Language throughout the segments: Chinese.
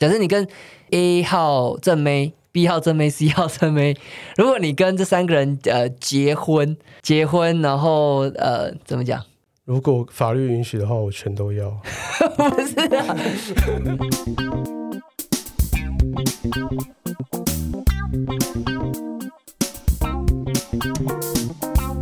假设你跟 A 号正妹、B 号正妹、C 号正妹，如果你跟这三个人呃结婚，结婚，然后呃怎么讲？如果法律允许的话，我全都要。不是啊。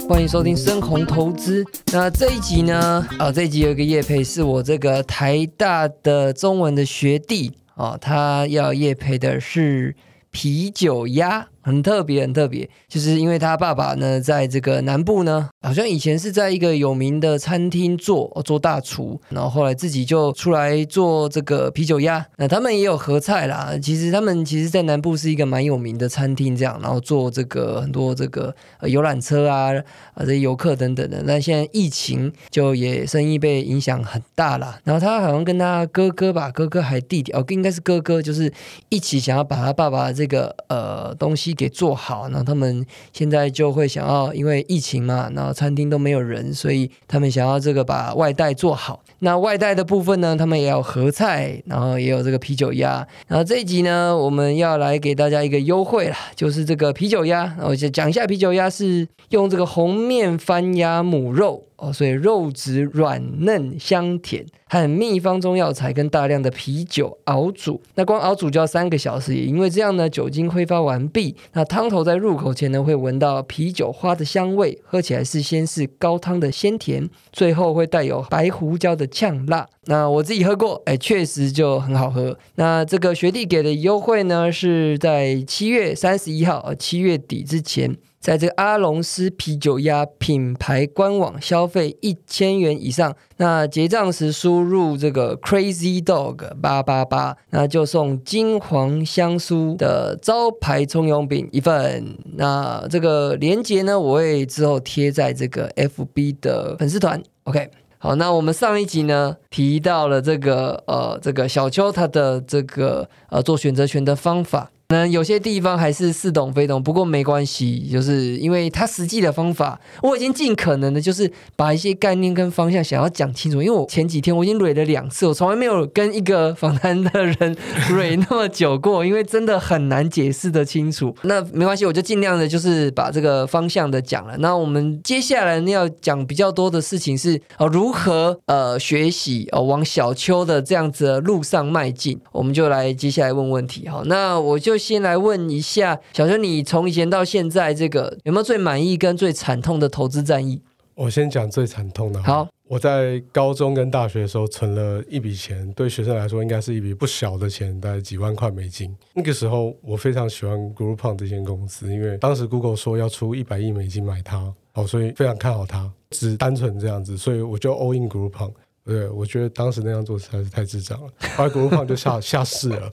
欢迎收听深红投资。那这一集呢？啊，这一集有一个叶配，是我这个台大的中文的学弟哦，他要夜配的是啤酒鸭。很特别，很特别，就是因为他爸爸呢，在这个南部呢，好像以前是在一个有名的餐厅做做大厨，然后后来自己就出来做这个啤酒鸭。那他们也有合菜啦。其实他们其实，在南部是一个蛮有名的餐厅，这样，然后做这个很多这个游览车啊，啊这游客等等的。那现在疫情就也生意被影响很大啦。然后他好像跟他哥哥吧，哥哥还弟弟哦，应该是哥哥，就是一起想要把他爸爸这个呃东西。给做好，然后他们现在就会想要，因为疫情嘛，然后餐厅都没有人，所以他们想要这个把外带做好。那外带的部分呢，他们也有合菜，然后也有这个啤酒鸭。然后这一集呢，我们要来给大家一个优惠啦，就是这个啤酒鸭。我就讲一下啤酒鸭是用这个红面番鸭母肉。哦，所以肉质软嫩香甜，和秘方中药材跟大量的啤酒熬煮，那光熬煮就要三个小时。也因为这样呢，酒精挥发完毕，那汤头在入口前呢会闻到啤酒花的香味，喝起来是先是高汤的鲜甜，最后会带有白胡椒的呛辣。那我自己喝过，哎，确实就很好喝。那这个学弟给的优惠呢，是在七月三十一号，呃，七月底之前。在这个阿隆斯啤酒鸭品牌官网消费一千元以上，那结账时输入这个 Crazy Dog 八八八，那就送金黄香酥的招牌葱油饼一份。那这个链接呢，我会之后贴在这个 FB 的粉丝团。OK，好，那我们上一集呢提到了这个呃，这个小邱他的这个呃做选择权的方法。可能有些地方还是似懂非懂，不过没关系，就是因为他实际的方法，我已经尽可能的，就是把一些概念跟方向想要讲清楚。因为我前几天我已经蕊了两次，我从来没有跟一个访谈的人 蕊那么久过，因为真的很难解释的清楚。那没关系，我就尽量的，就是把这个方向的讲了。那我们接下来要讲比较多的事情是呃如何呃学习哦往小邱的这样子的路上迈进，我们就来接下来问问题。好，那我就。先来问一下小邱，你从以前到现在，这个有没有最满意跟最惨痛的投资战役？我先讲最惨痛的。好，我在高中跟大学的时候存了一笔钱，对学生来说应该是一笔不小的钱，大概几万块美金。那个时候我非常喜欢 Groupon 这间公司，因为当时 Google 说要出一百亿美金买它，哦，所以非常看好它。只单纯这样子，所以我就 all in Groupon。对，我觉得当时那样做实在是太智障了，后来国放就下下市了。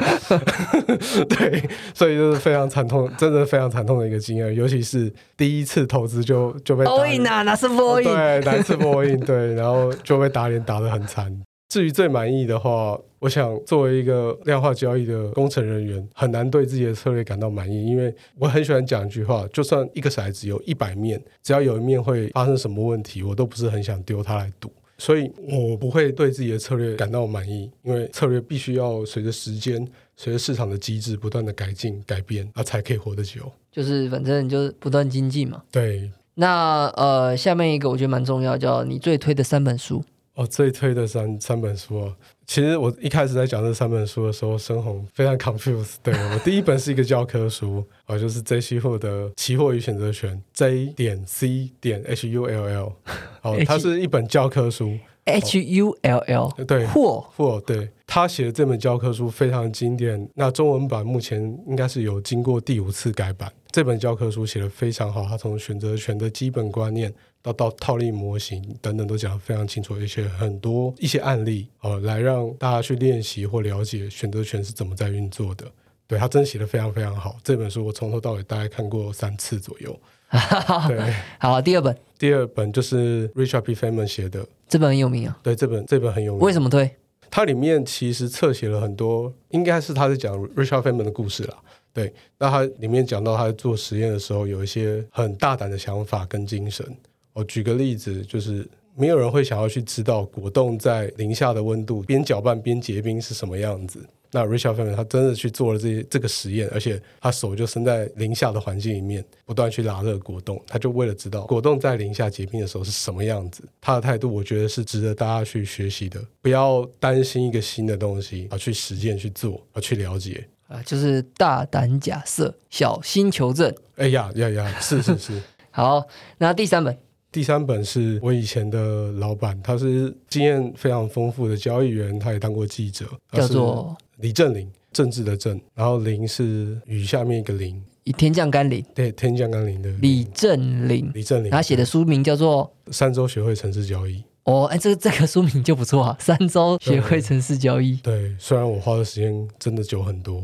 对，所以就是非常惨痛，真的非常惨痛的一个经验，尤其是第一次投资就就被 all in 啊，哪是 all in？对，哪是 all in？对，然后就被打脸打得很惨。至于最满意的话，我想作为一个量化交易的工程人员，很难对自己的策略感到满意，因为我很喜欢讲一句话：就算一个骰子有一百面，只要有一面会发生什么问题，我都不是很想丢它来赌。所以我不会对自己的策略感到满意，因为策略必须要随着时间、随着市场的机制不断的改进、改变，啊，才可以活得久。就是反正就是不断精进嘛。对。那呃，下面一个我觉得蛮重要，叫你最推的三本书。哦，最推的三三本书啊。其实我一开始在讲这三本书的时候，深红非常 confused。对我第一本是一个教科书，啊，就是 J 期货的期货与选择权，J 点 C 点 H U L L。哦，它是一本教科书，H U L L。对，货货，对他写的这本教科书非常经典。那中文版目前应该是有经过第五次改版。这本教科书写的非常好，他从选择权的基本观念。到到套利模型等等都讲得非常清楚，而且很多一些案例哦，来让大家去练习或了解选择权是怎么在运作的。对他真写的非常非常好，这本书我从头到尾大概看过三次左右。对，好，第二本，第二本就是 Richard P. Feynman 写的，这本很有名啊。对，这本这本很有名。为什么推？它里面其实侧写了很多，应该是他在讲 Richard Feynman 的故事啦。对，那他里面讲到他在做实验的时候，有一些很大胆的想法跟精神。我举个例子，就是没有人会想要去知道果冻在零下的温度边搅拌边结冰是什么样子。那 Richard Feynman 他真的去做了这些这个实验，而且他手就伸在零下的环境里面，不断去拉热果冻，他就为了知道果冻在零下结冰的时候是什么样子。他的态度，我觉得是值得大家去学习的。不要担心一个新的东西，而去实践去做，而去了解。啊，就是大胆假设，小心求证。哎呀呀呀，是是是。好，那第三本，第三本是我以前的老板，他是经验非常丰富的交易员，他也当过记者，叫做李正林，政治的政，然后林是雨下面一个林，以天降甘霖，对，天降甘霖的李正林，李正林，他写的书名叫做《三周学会城市交易》。哦，哎，这个这个书名就不错啊，三周学会城市交易。对，虽然我花的时间真的久很多。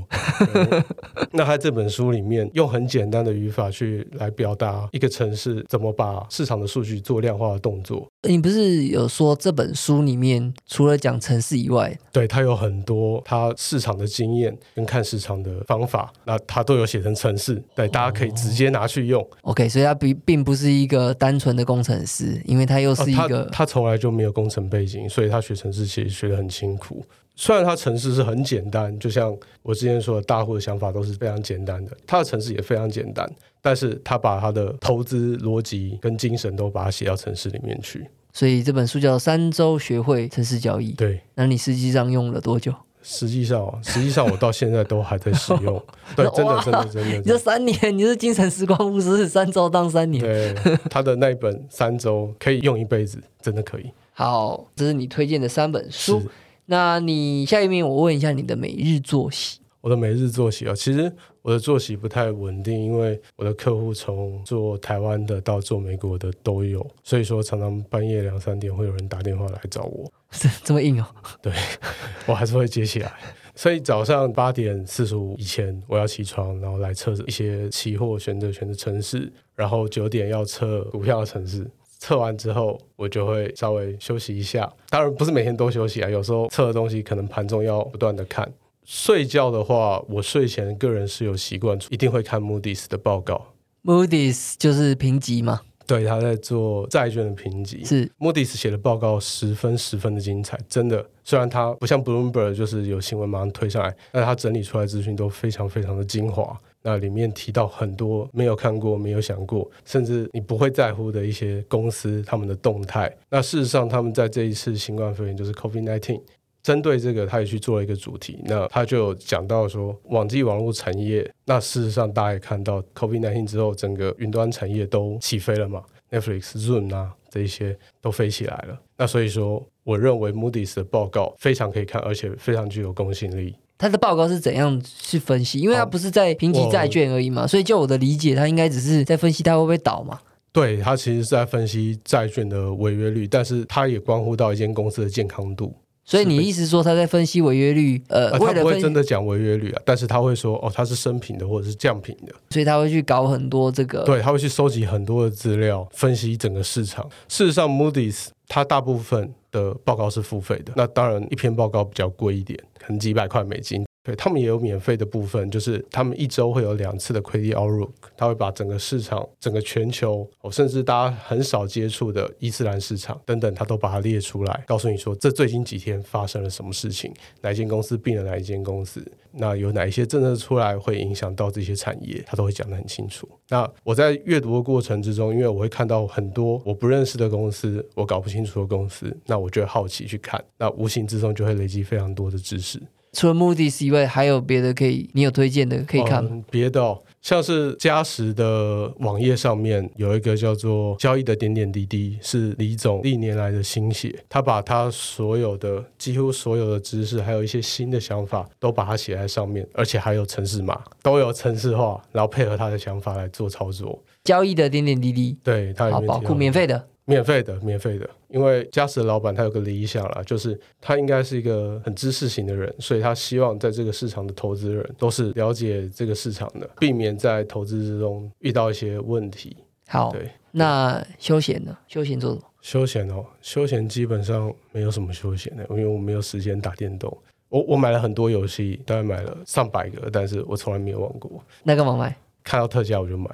那他这本书里面用很简单的语法去来表达一个城市怎么把市场的数据做量化的动作。你不是有说这本书里面除了讲城市以外，对他有很多他市场的经验跟看市场的方法，那他都有写成城市，对，大家可以直接拿去用。OK，所以他并并不是一个单纯的工程师，因为他又是一个他从来。来就没有工程背景，所以他学城市其实学得很辛苦。虽然他城市是很简单，就像我之前说的，大户的想法都是非常简单的，他的城市也非常简单，但是他把他的投资逻辑跟精神都把它写到城市里面去。所以这本书叫《三周学会城市交易》。对，那你实际上用了多久？实际上，实际上我到现在都还在使用。对，真的，真的，真的。你这三年，你是精神时光屋，是三周当三年。对，他的那一本三周可以用一辈子，真的可以。好，这是你推荐的三本书。那你下一面，我问一下你的每日作息。我的每日作息啊，其实我的作息不太稳定，因为我的客户从做台湾的到做美国的都有，所以说常常半夜两三点会有人打电话来找我。这这么硬哦？对，我还是会接起来。所以早上八点四十五以前我要起床，然后来测一些期货选择权的城市，然后九点要测股票的城市。测完之后，我就会稍微休息一下。当然不是每天都休息啊，有时候测的东西可能盘中要不断的看。睡觉的话，我睡前个人是有习惯，一定会看 Moody's 的报告。Moody's 就是评级嘛？对，他在做债券的评级。是 Moody's 写的报告十分十分的精彩，真的。虽然他不像 Bloomberg 就是有新闻马上推上来，但他整理出来资讯都非常非常的精华。那里面提到很多没有看过、没有想过，甚至你不会在乎的一些公司他们的动态。那事实上，他们在这一次新冠肺炎，就是 COVID-19，针对这个，他也去做了一个主题。那他就讲到说，网际网络产业。那事实上，大家也看到 COVID-19 之后，整个云端产业都起飞了嘛？Netflix、Zoom 啊，这一些都飞起来了。那所以说，我认为 Moody's 的报告非常可以看，而且非常具有公信力。他的报告是怎样去分析？因为他不是在评级债券而已嘛，所以就我的理解，他应该只是在分析它会不会倒嘛。对他其实是在分析债券的违约率，但是它也关乎到一间公司的健康度。所以你意思说他在分析违约率？呃，他不会真的讲违约率啊，但是他会说哦，它是升平的或者是降平的。所以他会去搞很多这个，对他会去收集很多的资料，分析整个市场。事实上，Moody's 它大部分的报告是付费的，那当然一篇报告比较贵一点，可能几百块美金。对他们也有免费的部分，就是他们一周会有两次的 Credit Outlook，他会把整个市场、整个全球，哦，甚至大家很少接触的伊斯兰市场等等，他都把它列出来，告诉你说这最近几天发生了什么事情，哪一间公司并了哪一间公司，那有哪一些政策出来会影响到这些产业，他都会讲得很清楚。那我在阅读的过程之中，因为我会看到很多我不认识的公司，我搞不清楚的公司，那我就好奇去看，那无形之中就会累积非常多的知识。除了 Moody's 以外，还有别的可以？你有推荐的可以看吗？别的，哦像是嘉实的网页上面有一个叫做“交易的点点滴滴”，是李总历年来的心血。他把他所有的、几乎所有的知识，还有一些新的想法，都把它写在上面，而且还有城市码，都有城市化，然后配合他的想法来做操作。交易的点点滴滴，对，他好保护免费的。免费的，免费的，因为嘉实的老板他有个理想啦，就是他应该是一个很知识型的人，所以他希望在这个市场的投资人都是了解这个市场的，避免在投资之中遇到一些问题。好，对，那休闲呢？休闲做什么？休闲哦，休闲基本上没有什么休闲的，因为我没有时间打电动。我我买了很多游戏，大概买了上百个，但是我从来没有玩过。那干嘛买？看到特价我就买，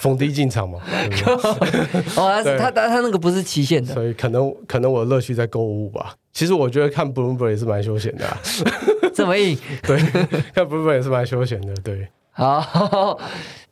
逢低进场嘛。哦，他他他那个不是期限的，所以可能可能我的乐趣在购物吧。其实我觉得看 Bloomberg 也是蛮休闲的，这么硬？对，看 Bloomberg 也是蛮休闲的。对，好，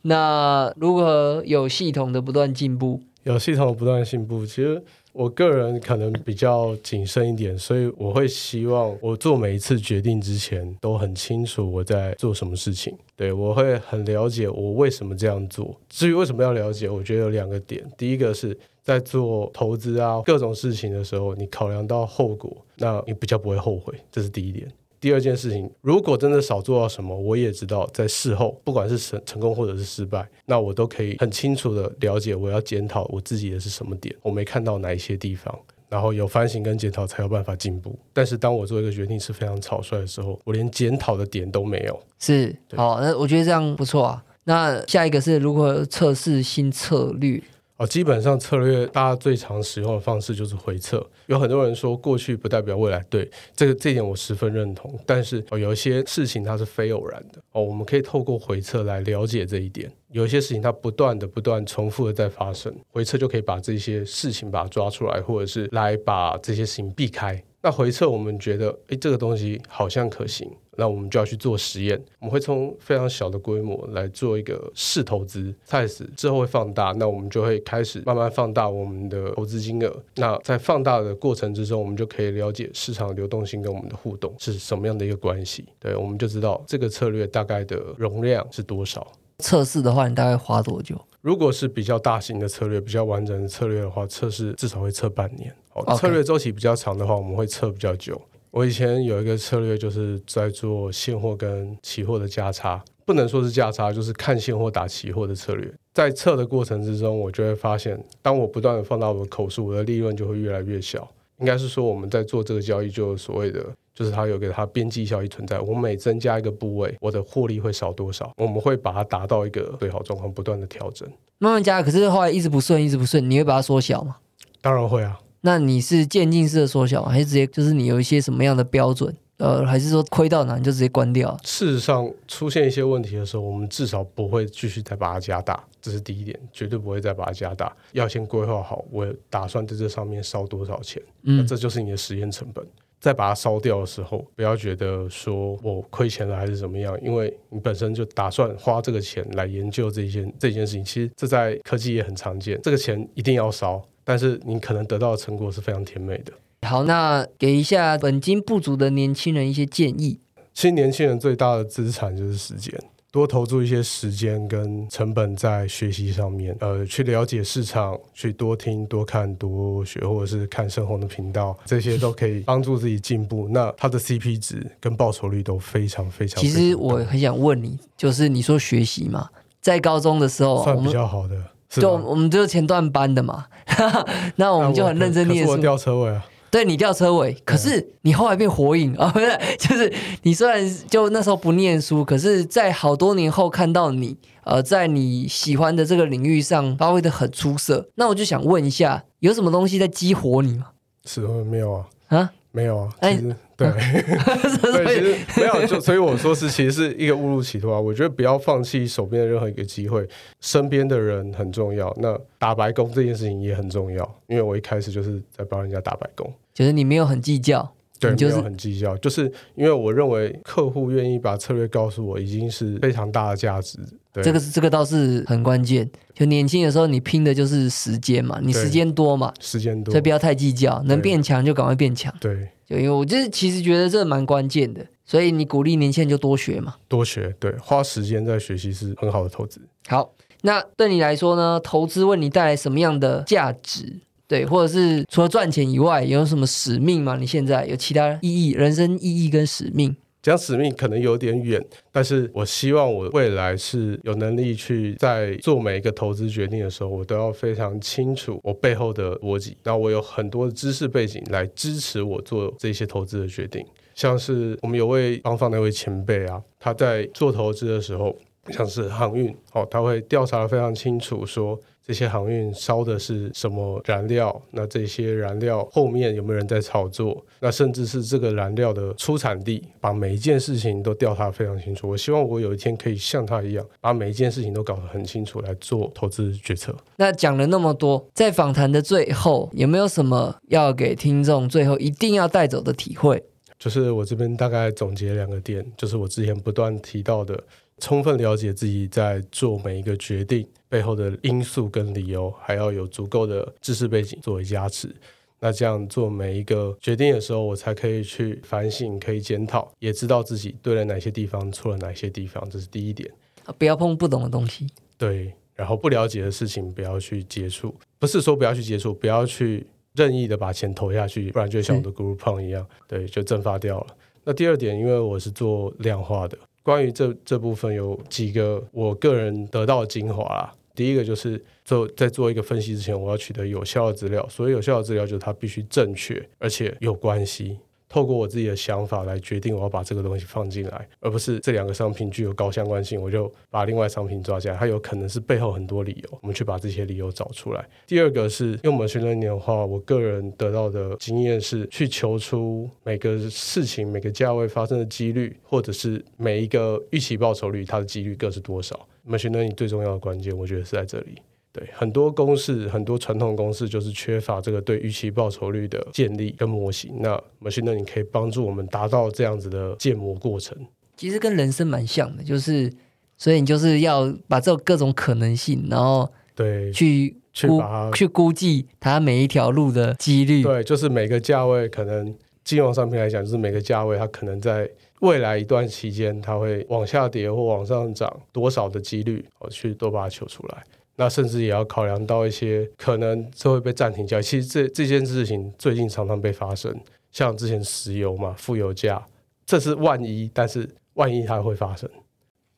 那如何有系统的不断进步？有系统的不断进步，其实。我个人可能比较谨慎一点，所以我会希望我做每一次决定之前都很清楚我在做什么事情。对我会很了解我为什么这样做。至于为什么要了解，我觉得有两个点。第一个是在做投资啊各种事情的时候，你考量到后果，那你比较不会后悔，这是第一点。第二件事情，如果真的少做到什么，我也知道在事后，不管是成成功或者是失败，那我都可以很清楚的了解我要检讨我自己的是什么点，我没看到哪一些地方，然后有反省跟检讨才有办法进步。但是当我做一个决定是非常草率的时候，我连检讨的点都没有。是，好，那我觉得这样不错啊。那下一个是如何测试新策略？哦，基本上策略大家最常使用的方式就是回撤。有很多人说过去不代表未来，对这个这点我十分认同。但是哦，有一些事情它是非偶然的哦，我们可以透过回撤来了解这一点。有一些事情它不断的、不断重复的在发生，回撤就可以把这些事情把它抓出来，或者是来把这些事情避开。那回测我们觉得，哎，这个东西好像可行。那我们就要去做实验，我们会从非常小的规模来做一个试投资，size 之后会放大，那我们就会开始慢慢放大我们的投资金额。那在放大的过程之中，我们就可以了解市场流动性跟我们的互动是什么样的一个关系。对，我们就知道这个策略大概的容量是多少。测试的话，你大概花多久？如果是比较大型的策略、比较完整的策略的话，测试至少会测半年。哦，策略周期比较长的话，我们会测比较久。我以前有一个策略，就是在做现货跟期货的价差，不能说是价差，就是看现货打期货的策略。在测的过程之中，我就会发现，当我不断的放大我的口数，我的利润就会越来越小。应该是说，我们在做这个交易，就所谓的，就是它有个它边际效益存在。我每增加一个部位，我的获利会少多少？我们会把它达到一个最好状况，不断的调整，慢慢加。可是后来一直不顺，一直不顺，你会把它缩小吗？当然会啊。那你是渐进式的缩小，还是直接就是你有一些什么样的标准？呃，还是说亏到哪你就直接关掉？事实上，出现一些问题的时候，我们至少不会继续再把它加大，这是第一点，绝对不会再把它加大。要先规划好，我打算在这上面烧多少钱，嗯，这就是你的实验成本。在把它烧掉的时候，不要觉得说我亏钱了还是怎么样，因为你本身就打算花这个钱来研究这件这件事情。其实这在科技也很常见，这个钱一定要烧。但是你可能得到的成果是非常甜美的。好，那给一下本金不足的年轻人一些建议。其实年轻人最大的资产就是时间，多投注一些时间跟成本在学习上面，呃，去了解市场，去多听、多看、多学，或者是看盛红的频道，这些都可以帮助自己进步。那它的 CP 值跟报酬率都非常非常。其实我很想问你，就是你说学习嘛，在高中的时候算比较好的。就我们就是前段班的嘛，那我们就很认真念书。我吊车尾啊，对你掉车尾，可是你后来变火影啊，不是？就是你虽然就那时候不念书，可是在好多年后看到你，呃，在你喜欢的这个领域上发挥的很出色。那我就想问一下，有什么东西在激活你吗？是没有啊？啊？没有啊，其实 对，对，其实没有，就 所以我说是其实是一个误入歧途啊。我觉得不要放弃手边的任何一个机会，身边的人很重要。那打白工这件事情也很重要，因为我一开始就是在帮人家打白工，就是你没有很计较。对，没有很计较，就是因为我认为客户愿意把策略告诉我，已经是非常大的价值。对，这个是这个倒是很关键。就年轻的时候，你拼的就是时间嘛，你时间多嘛，时间多，所以不要太计较，能变强就赶快变强。对，就因为我就是其实觉得这蛮关键的，所以你鼓励年轻人就多学嘛，多学，对，花时间在学习是很好的投资。好，那对你来说呢，投资为你带来什么样的价值？对，或者是除了赚钱以外，有什么使命吗？你现在有其他意义、人生意义跟使命？讲使命可能有点远，但是我希望我未来是有能力去在做每一个投资决定的时候，我都要非常清楚我背后的逻辑。那我有很多的知识背景来支持我做这些投资的决定。像是我们有位方方那位前辈啊，他在做投资的时候，像是航运哦，他会调查的非常清楚说。这些航运烧的是什么燃料？那这些燃料后面有没有人在炒作？那甚至是这个燃料的出产地，把每一件事情都调查非常清楚。我希望我有一天可以像他一样，把每一件事情都搞得很清楚来做投资决策。那讲了那么多，在访谈的最后，有没有什么要给听众最后一定要带走的体会？就是我这边大概总结两个点，就是我之前不断提到的，充分了解自己在做每一个决定背后的因素跟理由，还要有足够的知识背景作为加持。那这样做每一个决定的时候，我才可以去反省，可以检讨，也知道自己对了哪些地方，错了哪些地方，这是第一点。不要碰不懂的东西。对，然后不了解的事情不要去接触，不是说不要去接触，不要去。任意的把钱投下去，不然就像我的 Group 胖一样，对，就蒸发掉了。那第二点，因为我是做量化的，关于这这部分有几个我个人得到的精华啦。第一个就是做在做一个分析之前，我要取得有效的资料。所以有效的资料，就是它必须正确，而且有关系。透过我自己的想法来决定我要把这个东西放进来，而不是这两个商品具有高相关性，我就把另外商品抓起来。它有可能是背后很多理由，我们去把这些理由找出来。第二个是用我们训练的话，我个人得到的经验是去求出每个事情每个价位发生的几率，或者是每一个预期报酬率它的几率各是多少。我们训练最重要的关键，我觉得是在这里。对很多公式，很多传统公式就是缺乏这个对预期报酬率的建立跟模型。那 machine learning 可以帮助我们达到这样子的建模过程。其实跟人生蛮像的，就是所以你就是要把这各种可能性，然后对去去把去估计它每一条路的几率。对，就是每个价位可能金融商品来讲，就是每个价位它可能在未来一段期间，它会往下跌或往上涨多少的几率，我去都把它求出来。那甚至也要考量到一些可能就会被暂停交易。其实这这件事情最近常常被发生，像之前石油嘛，负油价，这是万一，但是万一它会发生。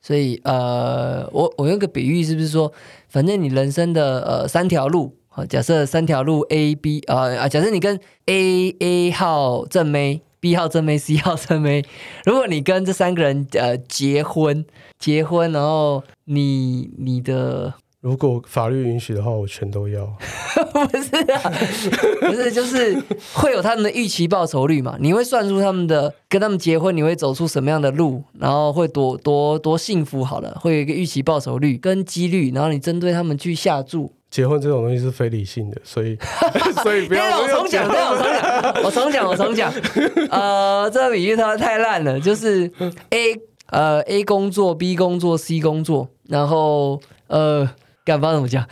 所以呃，我我用个比喻，是不是说，反正你人生的呃三条路，假设三条路 A B 啊啊，假设你跟 A A 号正妹、B 号正妹、C 号正妹，如果你跟这三个人呃结婚，结婚，然后你你的。如果法律允许的话，我全都要。不是啊，不是，就是会有他们的预期报酬率嘛？你会算出他们的跟他们结婚，你会走出什么样的路，然后会多多多幸福？好了，会有一个预期报酬率跟几率，然后你针对他们去下注。结婚这种东西是非理性的，所以 所以不要我重讲，我重讲，我重讲，我重讲。呃，这个比喻他太烂了，就是 A 呃 A 工作，B 工作，C 工作，然后呃。敢放怎么讲？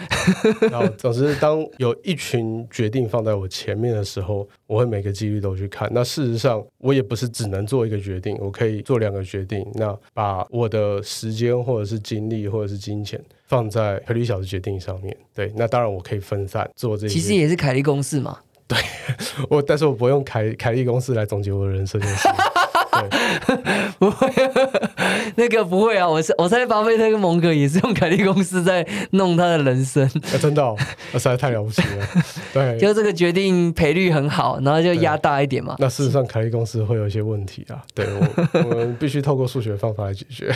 然 后总之，当有一群决定放在我前面的时候，我会每个几率都去看。那事实上，我也不是只能做一个决定，我可以做两个决定。那把我的时间或者是精力或者是金钱放在赔率小的决定上面。对，那当然我可以分散做这些。其实也是凯利公式嘛。对，我但是我不用凯凯利公式来总结我的人生。不会，那个不会啊！我是我猜巴菲特跟蒙格也是用凯利公司在弄他的人生。真的，那实在太了不起了。对，就这个决定赔率很好，然后就压大一点嘛。那事实上，凯利公司会有一些问题啊。对，我 我们必须透过数学方法来解决。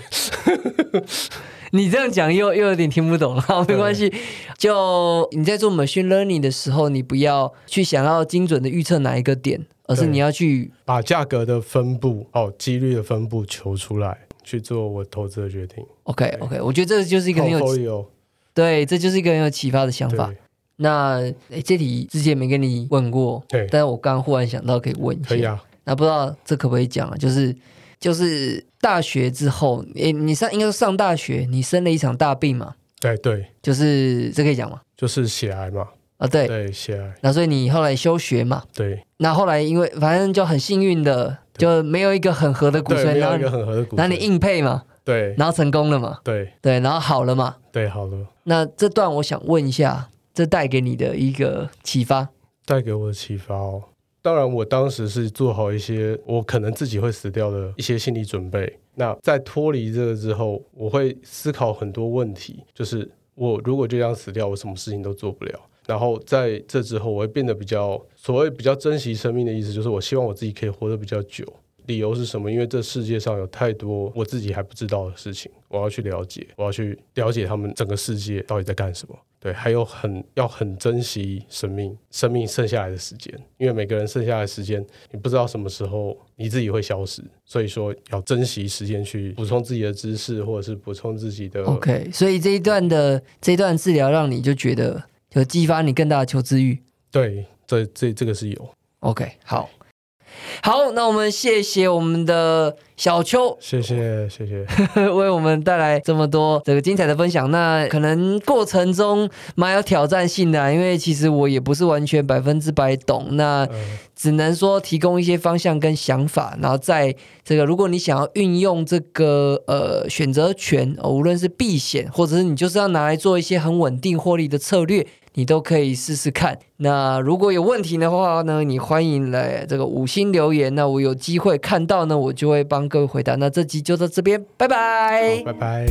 你这样讲又又有点听不懂了，没关系。就你在做 machine learning 的时候，你不要去想要精准的预测哪一个点。而是你要去把价格的分布哦，几率的分布求出来，去做我投资的决定。OK OK，我觉得这就是一个很有对，这就是一个很有启发的想法。那诶，这题之前没跟你问过，对，但是我刚忽然想到可以问一下。可以啊。那不知道这可不可以讲啊？就是就是大学之后，诶，你上应该说上大学，你生了一场大病嘛？对对，就是这可以讲吗？就是血癌嘛。啊，对对，血癌。那所以你后来休学嘛？对。那后来因为反正就很幸运的，就没有一个很合的骨髓，然后一个很合的骨髓，那你硬配嘛？对。然后成功了嘛？对对，然后好了嘛？对，好了。那这段我想问一下，这带给你的一个启发？带给我的启发哦，当然我当时是做好一些我可能自己会死掉的一些心理准备。那在脱离这个之后，我会思考很多问题，就是我如果就这样死掉，我什么事情都做不了。然后在这之后，我会变得比较所谓比较珍惜生命的意思，就是我希望我自己可以活得比较久。理由是什么？因为这世界上有太多我自己还不知道的事情，我要去了解，我要去了解他们整个世界到底在干什么。对，还有很要很珍惜生命，生命剩下来的时间，因为每个人剩下来的时间，你不知道什么时候你自己会消失，所以说要珍惜时间去补充自己的知识，或者是补充自己的。OK，所以这一段的这一段治疗让你就觉得有激发你更大的求知欲。对，这这这个是有。OK，好，好，那我们谢谢我们的小邱谢谢谢谢，为我们带来这么多这个精彩的分享。那可能过程中蛮有挑战性的啊、因为其实我也不是完全百分之百懂。那呃，只能说提供一些方向跟想法，然后在这个如果你想要运用这个呃选择权、呃无论是避险，或者是你就是要拿来做一些很稳定获利的策略，你都可以试试看。那如果有问题的话呢，你欢迎来这个五星留言，那我有机会看到呢，我就会帮各位回答。那这集就到这边，拜拜好，拜拜。